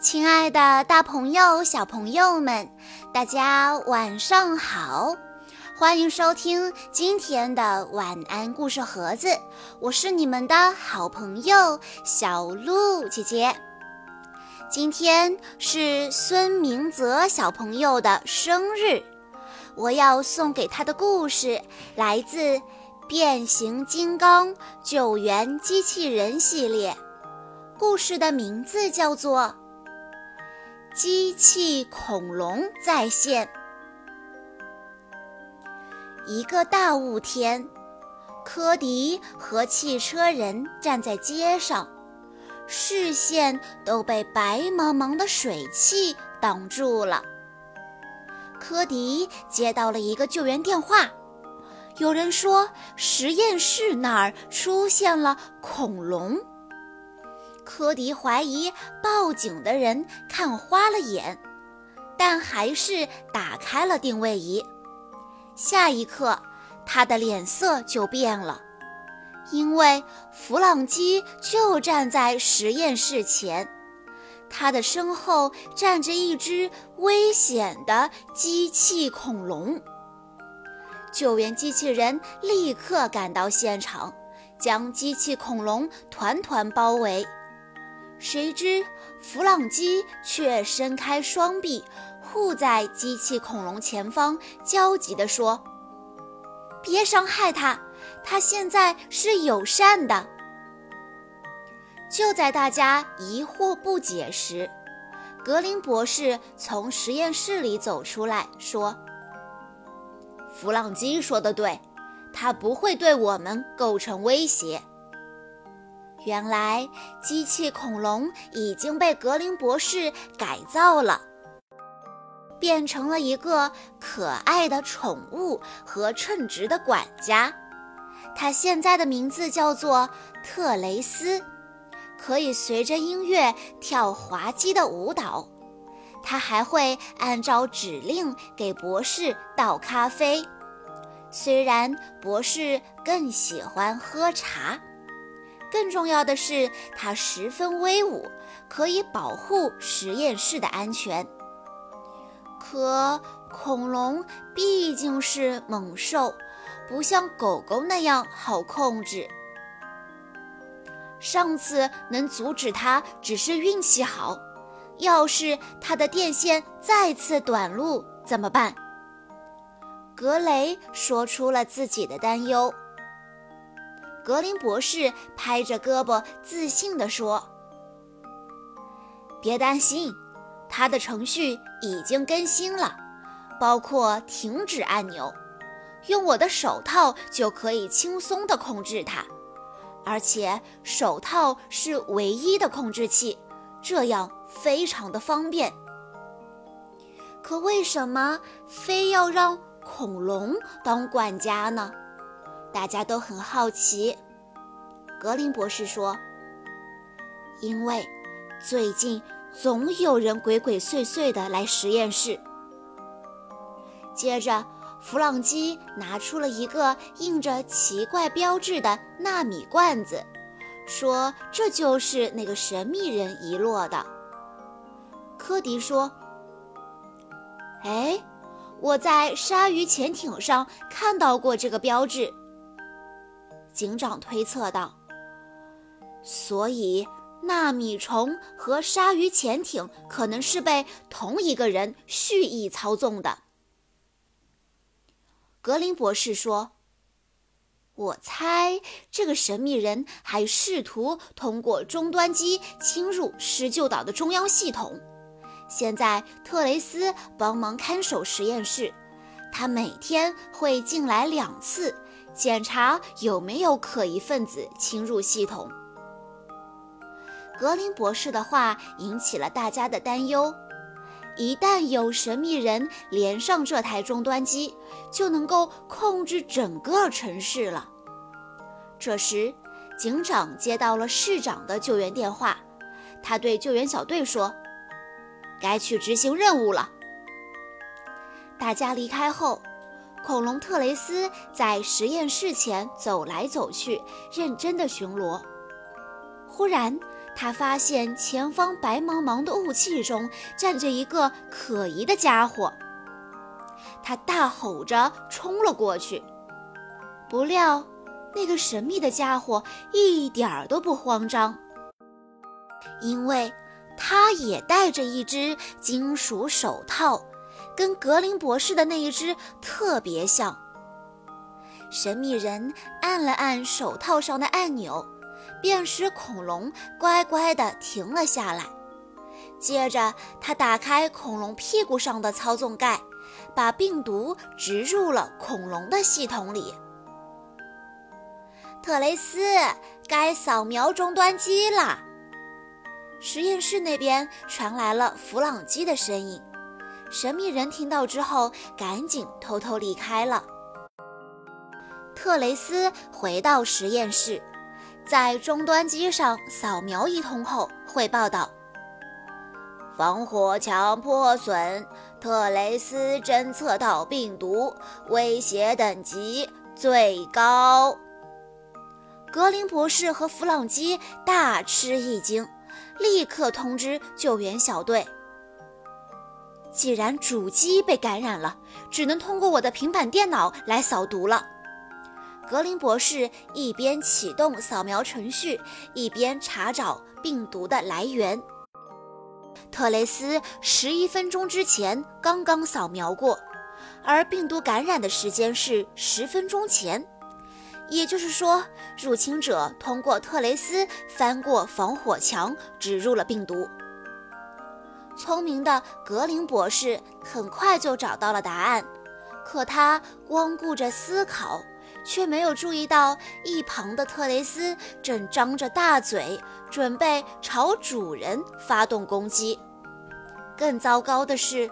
亲爱的，大朋友、小朋友们，大家晚上好！欢迎收听今天的晚安故事盒子，我是你们的好朋友小鹿姐姐。今天是孙明泽小朋友的生日，我要送给他的故事来自《变形金刚救援机器人》系列，故事的名字叫做。机器恐龙再现。一个大雾天，科迪和汽车人站在街上，视线都被白茫茫的水汽挡住了。科迪接到了一个救援电话，有人说实验室那儿出现了恐龙。科迪怀疑报警的人看花了眼，但还是打开了定位仪。下一刻，他的脸色就变了，因为弗朗基就站在实验室前，他的身后站着一只危险的机器恐龙。救援机器人立刻赶到现场，将机器恐龙团团包围。谁知弗朗基却伸开双臂，护在机器恐龙前方，焦急地说：“别伤害它，它现在是友善的。”就在大家疑惑不解时，格林博士从实验室里走出来说：“弗朗基说的对，它不会对我们构成威胁。”原来，机器恐龙已经被格林博士改造了，变成了一个可爱的宠物和称职的管家。它现在的名字叫做特雷斯，可以随着音乐跳滑稽的舞蹈。它还会按照指令给博士倒咖啡，虽然博士更喜欢喝茶。更重要的是，它十分威武，可以保护实验室的安全。可恐龙毕竟是猛兽，不像狗狗那样好控制。上次能阻止它只是运气好，要是它的电线再次短路怎么办？格雷说出了自己的担忧。格林博士拍着胳膊，自信地说：“别担心，他的程序已经更新了，包括停止按钮。用我的手套就可以轻松地控制它，而且手套是唯一的控制器，这样非常的方便。可为什么非要让恐龙当管家呢？”大家都很好奇，格林博士说：“因为最近总有人鬼鬼祟祟的来实验室。”接着，弗朗基拿出了一个印着奇怪标志的纳米罐子，说：“这就是那个神秘人遗落的。”科迪说：“哎，我在鲨鱼潜艇上看到过这个标志。”警长推测道：“所以，纳米虫和鲨鱼潜艇可能是被同一个人蓄意操纵的。”格林博士说：“我猜这个神秘人还试图通过终端机侵入施救岛的中央系统。现在，特雷斯帮忙看守实验室，他每天会进来两次。”检查有没有可疑分子侵入系统。格林博士的话引起了大家的担忧：一旦有神秘人连上这台终端机，就能够控制整个城市了。这时，警长接到了市长的救援电话，他对救援小队说：“该去执行任务了。”大家离开后。恐龙特雷斯在实验室前走来走去，认真的巡逻。忽然，他发现前方白茫茫的雾气中站着一个可疑的家伙，他大吼着冲了过去。不料，那个神秘的家伙一点儿都不慌张，因为他也戴着一只金属手套，跟格林博士的那一只特别像。神秘人按了按手套上的按钮。便使恐龙乖乖地停了下来。接着，他打开恐龙屁股上的操纵盖，把病毒植入了恐龙的系统里。特雷斯，该扫描终端机了。实验室那边传来了弗朗基的声音。神秘人听到之后，赶紧偷偷离开了。特雷斯回到实验室。在终端机上扫描一通后，汇报道：“防火墙破损，特雷斯侦测到病毒，威胁等级最高。”格林博士和弗朗基大吃一惊，立刻通知救援小队。既然主机被感染了，只能通过我的平板电脑来扫毒了。格林博士一边启动扫描程序，一边查找病毒的来源。特雷斯十一分钟之前刚刚扫描过，而病毒感染的时间是十分钟前，也就是说，入侵者通过特雷斯翻过防火墙，植入了病毒。聪明的格林博士很快就找到了答案，可他光顾着思考。却没有注意到一旁的特雷斯正张着大嘴，准备朝主人发动攻击。更糟糕的是，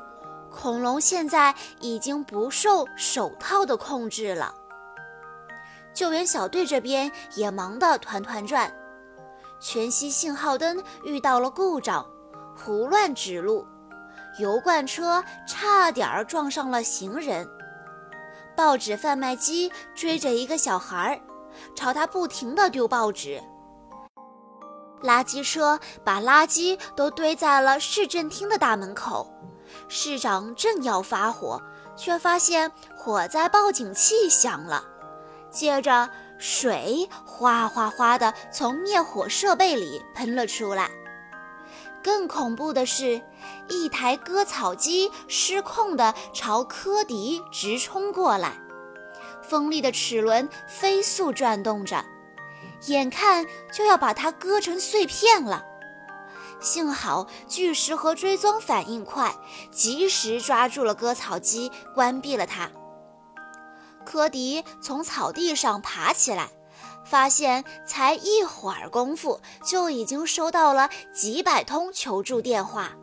恐龙现在已经不受手套的控制了。救援小队这边也忙得团团转，全息信号灯遇到了故障，胡乱指路，油罐车差点儿撞上了行人。报纸贩卖机追着一个小孩儿，朝他不停地丢报纸。垃圾车把垃圾都堆在了市政厅的大门口，市长正要发火，却发现火灾报警器响了，接着水哗哗哗地从灭火设备里喷了出来。更恐怖的是，一台割草机失控地朝科迪直冲过来，锋利的齿轮飞速转动着，眼看就要把它割成碎片了。幸好巨石和追踪反应快，及时抓住了割草机，关闭了它。科迪从草地上爬起来。发现才一会儿功夫，就已经收到了几百通求助电话。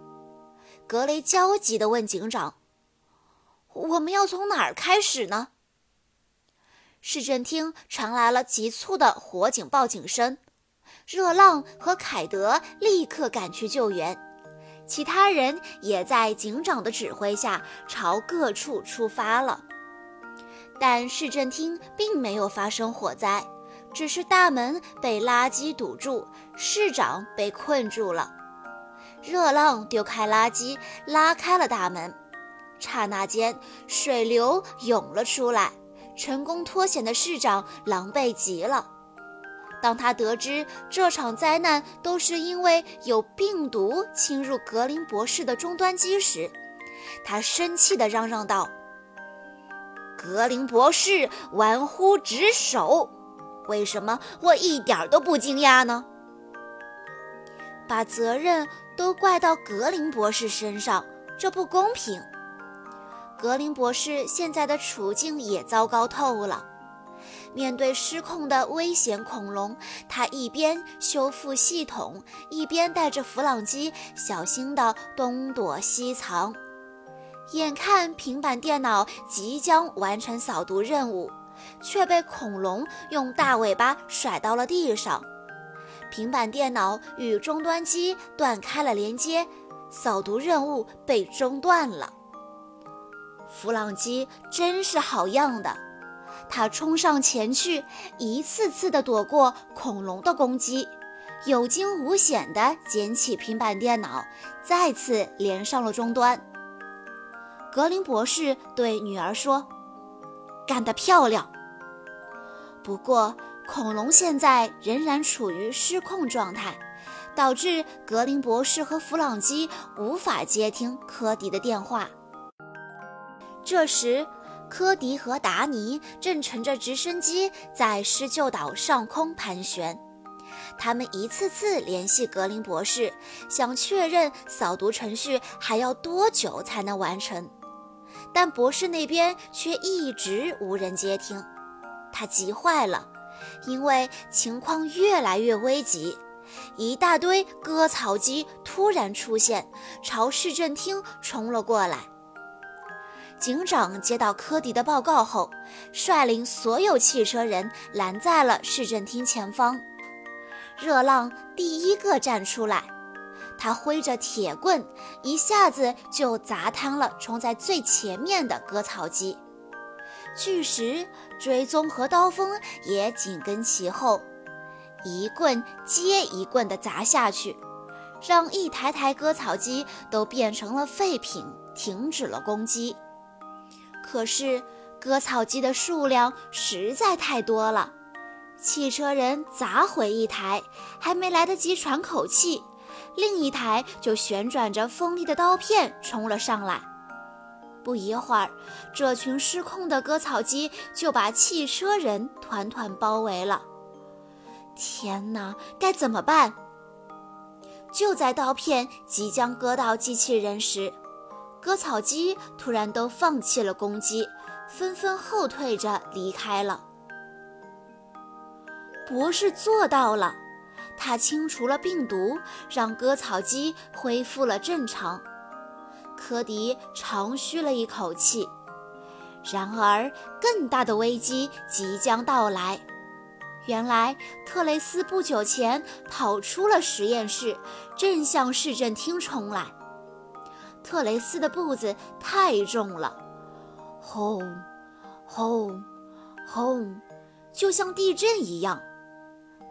格雷焦急地问警长：“我们要从哪儿开始呢？”市政厅传来了急促的火警报警声。热浪和凯德立刻赶去救援，其他人也在警长的指挥下朝各处出发了。但市政厅并没有发生火灾。只是大门被垃圾堵住，市长被困住了。热浪丢开垃圾，拉开了大门。刹那间，水流涌了出来。成功脱险的市长狼狈极了。当他得知这场灾难都是因为有病毒侵入格林博士的终端机时，他生气地嚷嚷道：“格林博士玩忽职守！”为什么我一点都不惊讶呢？把责任都怪到格林博士身上，这不公平。格林博士现在的处境也糟糕透了。面对失控的危险恐龙，他一边修复系统，一边带着弗朗基小心地东躲西藏。眼看平板电脑即将完成扫毒任务。却被恐龙用大尾巴甩到了地上，平板电脑与终端机断开了连接，扫毒任务被中断了。弗朗基真是好样的，他冲上前去，一次次地躲过恐龙的攻击，有惊无险地捡起平板电脑，再次连上了终端。格林博士对女儿说：“干得漂亮。”不过，恐龙现在仍然处于失控状态，导致格林博士和弗朗基无法接听科迪的电话。这时，科迪和达尼正乘着直升机在施救岛上空盘旋。他们一次次联系格林博士，想确认扫毒程序还要多久才能完成，但博士那边却一直无人接听。他急坏了，因为情况越来越危急。一大堆割草机突然出现，朝市政厅冲了过来。警长接到科迪的报告后，率领所有汽车人拦在了市政厅前方。热浪第一个站出来，他挥着铁棍，一下子就砸瘫了冲在最前面的割草机。巨石、追踪和刀锋也紧跟其后，一棍接一棍地砸下去，让一台台割草机都变成了废品，停止了攻击。可是，割草机的数量实在太多了。汽车人砸毁一台，还没来得及喘口气，另一台就旋转着锋利的刀片冲了上来。不一会儿，这群失控的割草机就把汽车人团团包围了。天哪，该怎么办？就在刀片即将割到机器人时，割草机突然都放弃了攻击，纷纷后退着离开了。博士做到了，他清除了病毒，让割草机恢复了正常。科迪长吁了一口气。然而，更大的危机即将到来。原来，特雷斯不久前跑出了实验室，正向市政厅冲来。特雷斯的步子太重了，轰，轰，轰，就像地震一样。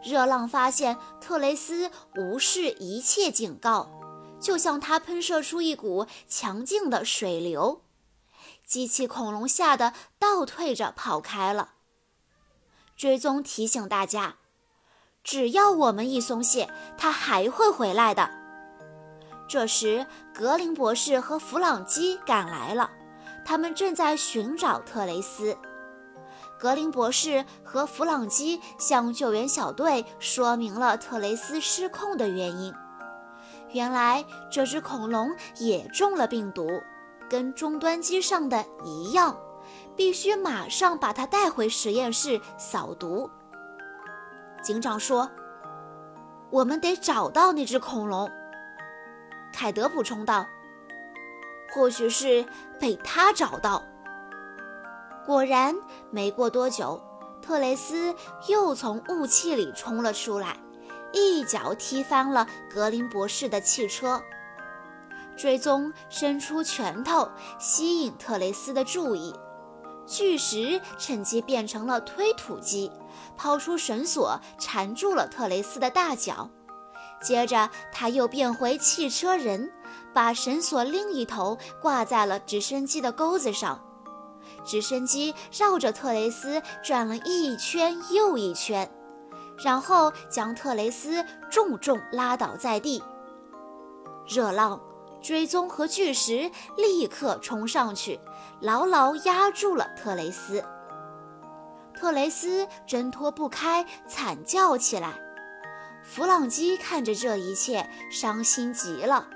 热浪发现特雷斯无视一切警告，就向他喷射出一股强劲的水流。机器恐龙吓得倒退着跑开了。追踪提醒大家，只要我们一松懈，他还会回来的。这时，格林博士和弗朗基赶来了，他们正在寻找特雷斯。格林博士和弗朗基向救援小队说明了特雷斯失控的原因。原来这只恐龙也中了病毒，跟终端机上的一样，必须马上把它带回实验室扫毒。警长说：“我们得找到那只恐龙。”凯德补充道：“或许是被他找到。”果然，没过多久，特雷斯又从雾气里冲了出来，一脚踢翻了格林博士的汽车。追踪伸出拳头，吸引特雷斯的注意。巨石趁机变成了推土机，抛出绳索缠住了特雷斯的大脚。接着，他又变回汽车人，把绳索另一头挂在了直升机的钩子上。直升机绕着特雷斯转了一圈又一圈，然后将特雷斯重重拉倒在地。热浪、追踪和巨石立刻冲上去，牢牢压住了特雷斯。特雷斯挣脱不开，惨叫起来。弗朗基看着这一切，伤心极了，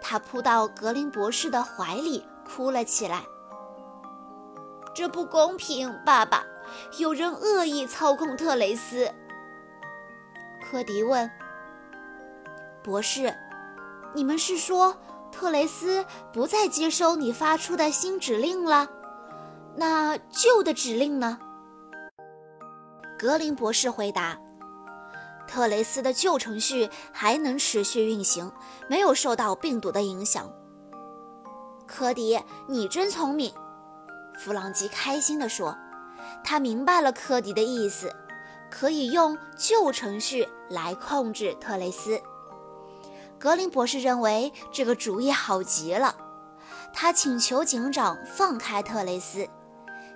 他扑到格林博士的怀里，哭了起来。这不公平，爸爸！有人恶意操控特雷斯。科迪问：“博士，你们是说特雷斯不再接收你发出的新指令了？那旧的指令呢？”格林博士回答：“特雷斯的旧程序还能持续运行，没有受到病毒的影响。”科迪，你真聪明。弗朗基开心地说：“他明白了科迪的意思，可以用旧程序来控制特雷斯。格林博士认为这个主意好极了，他请求警长放开特雷斯。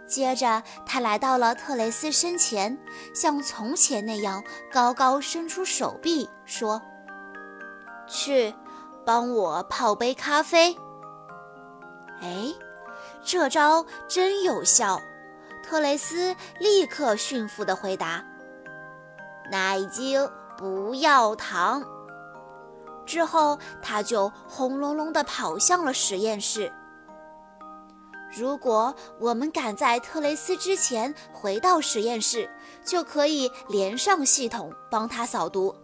接着，他来到了特雷斯身前，像从前那样高高伸出手臂，说：“去，帮我泡杯咖啡。”哎，这招真有效！特雷斯立刻驯服地回答：“奶精，不要糖。”之后，他就轰隆隆地跑向了实验室。如果我们赶在特雷斯之前回到实验室，就可以连上系统帮他扫毒。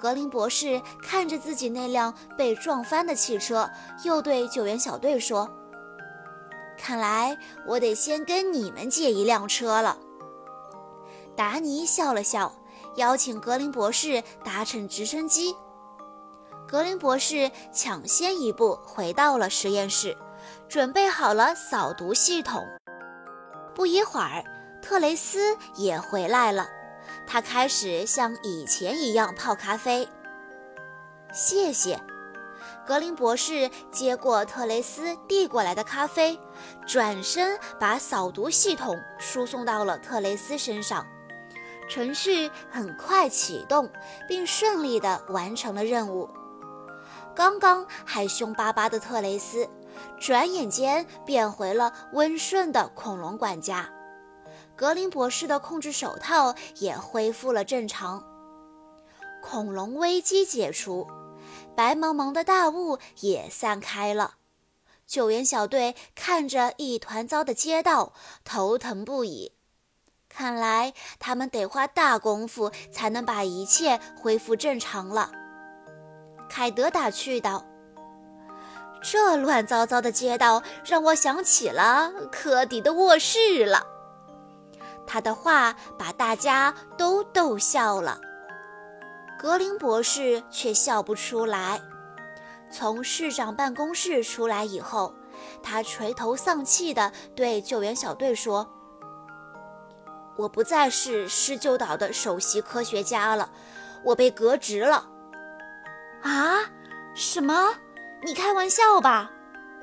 格林博士看着自己那辆被撞翻的汽车，又对救援小队说。看来我得先跟你们借一辆车了。达尼笑了笑，邀请格林博士搭乘直升机。格林博士抢先一步回到了实验室，准备好了扫毒系统。不一会儿，特雷斯也回来了，他开始像以前一样泡咖啡。谢谢。格林博士接过特雷斯递过来的咖啡，转身把扫毒系统输送到了特雷斯身上。程序很快启动，并顺利地完成了任务。刚刚还凶巴巴的特雷斯，转眼间变回了温顺的恐龙管家。格林博士的控制手套也恢复了正常。恐龙危机解除。白茫茫的大雾也散开了，救援小队看着一团糟的街道，头疼不已。看来他们得花大功夫才能把一切恢复正常了。凯德打趣道：“这乱糟糟的街道让我想起了科迪的卧室了。”他的话把大家都逗笑了。格林博士却笑不出来。从市长办公室出来以后，他垂头丧气地对救援小队说：“我不再是施救岛的首席科学家了，我被革职了。”啊？什么？你开玩笑吧？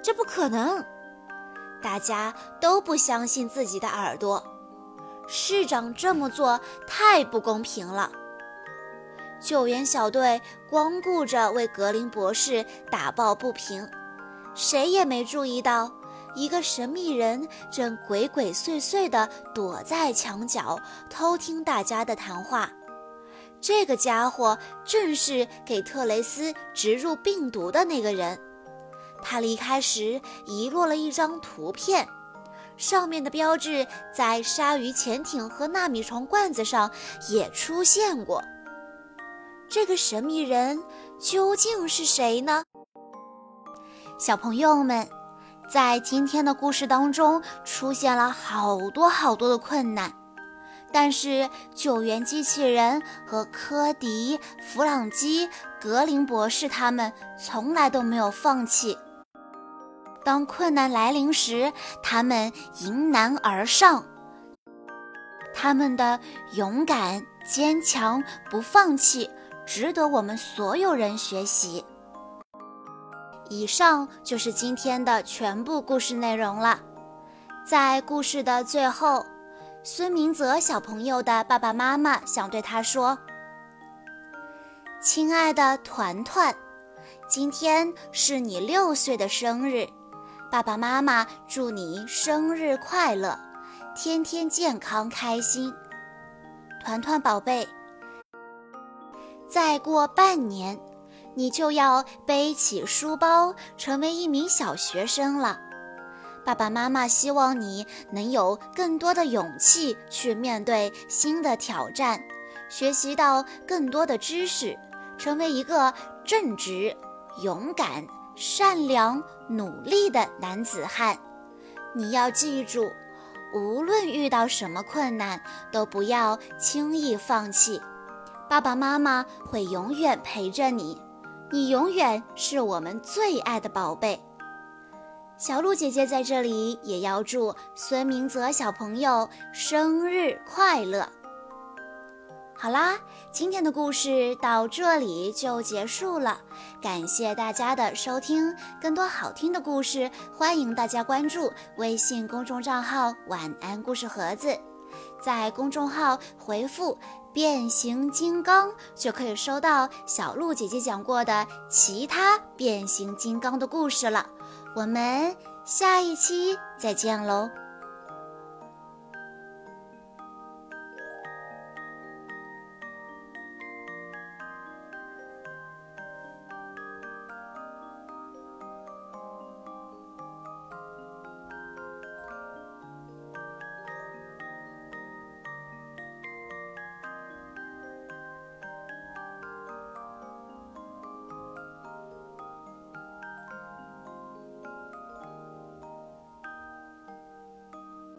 这不可能！大家都不相信自己的耳朵。市长这么做太不公平了。救援小队光顾着为格林博士打抱不平，谁也没注意到一个神秘人正鬼鬼祟祟地躲在墙角偷听大家的谈话。这个家伙正是给特雷斯植入病毒的那个人。他离开时遗落了一张图片，上面的标志在鲨鱼潜艇和纳米虫罐子上也出现过。这个神秘人究竟是谁呢？小朋友们，在今天的故事当中出现了好多好多的困难，但是救援机器人和科迪、弗朗基、格林博士他们从来都没有放弃。当困难来临时，他们迎难而上，他们的勇敢、坚强、不放弃。值得我们所有人学习。以上就是今天的全部故事内容了。在故事的最后，孙明泽小朋友的爸爸妈妈想对他说：“亲爱的团团，今天是你六岁的生日，爸爸妈妈祝你生日快乐，天天健康开心，团团宝贝。”再过半年，你就要背起书包，成为一名小学生了。爸爸妈妈希望你能有更多的勇气去面对新的挑战，学习到更多的知识，成为一个正直、勇敢、善良、努力的男子汉。你要记住，无论遇到什么困难，都不要轻易放弃。爸爸妈妈会永远陪着你，你永远是我们最爱的宝贝。小鹿姐姐在这里也要祝孙明泽小朋友生日快乐。好啦，今天的故事到这里就结束了，感谢大家的收听。更多好听的故事，欢迎大家关注微信公众账号“晚安故事盒子”。在公众号回复“变形金刚”，就可以收到小鹿姐姐讲过的其他变形金刚的故事了。我们下一期再见喽！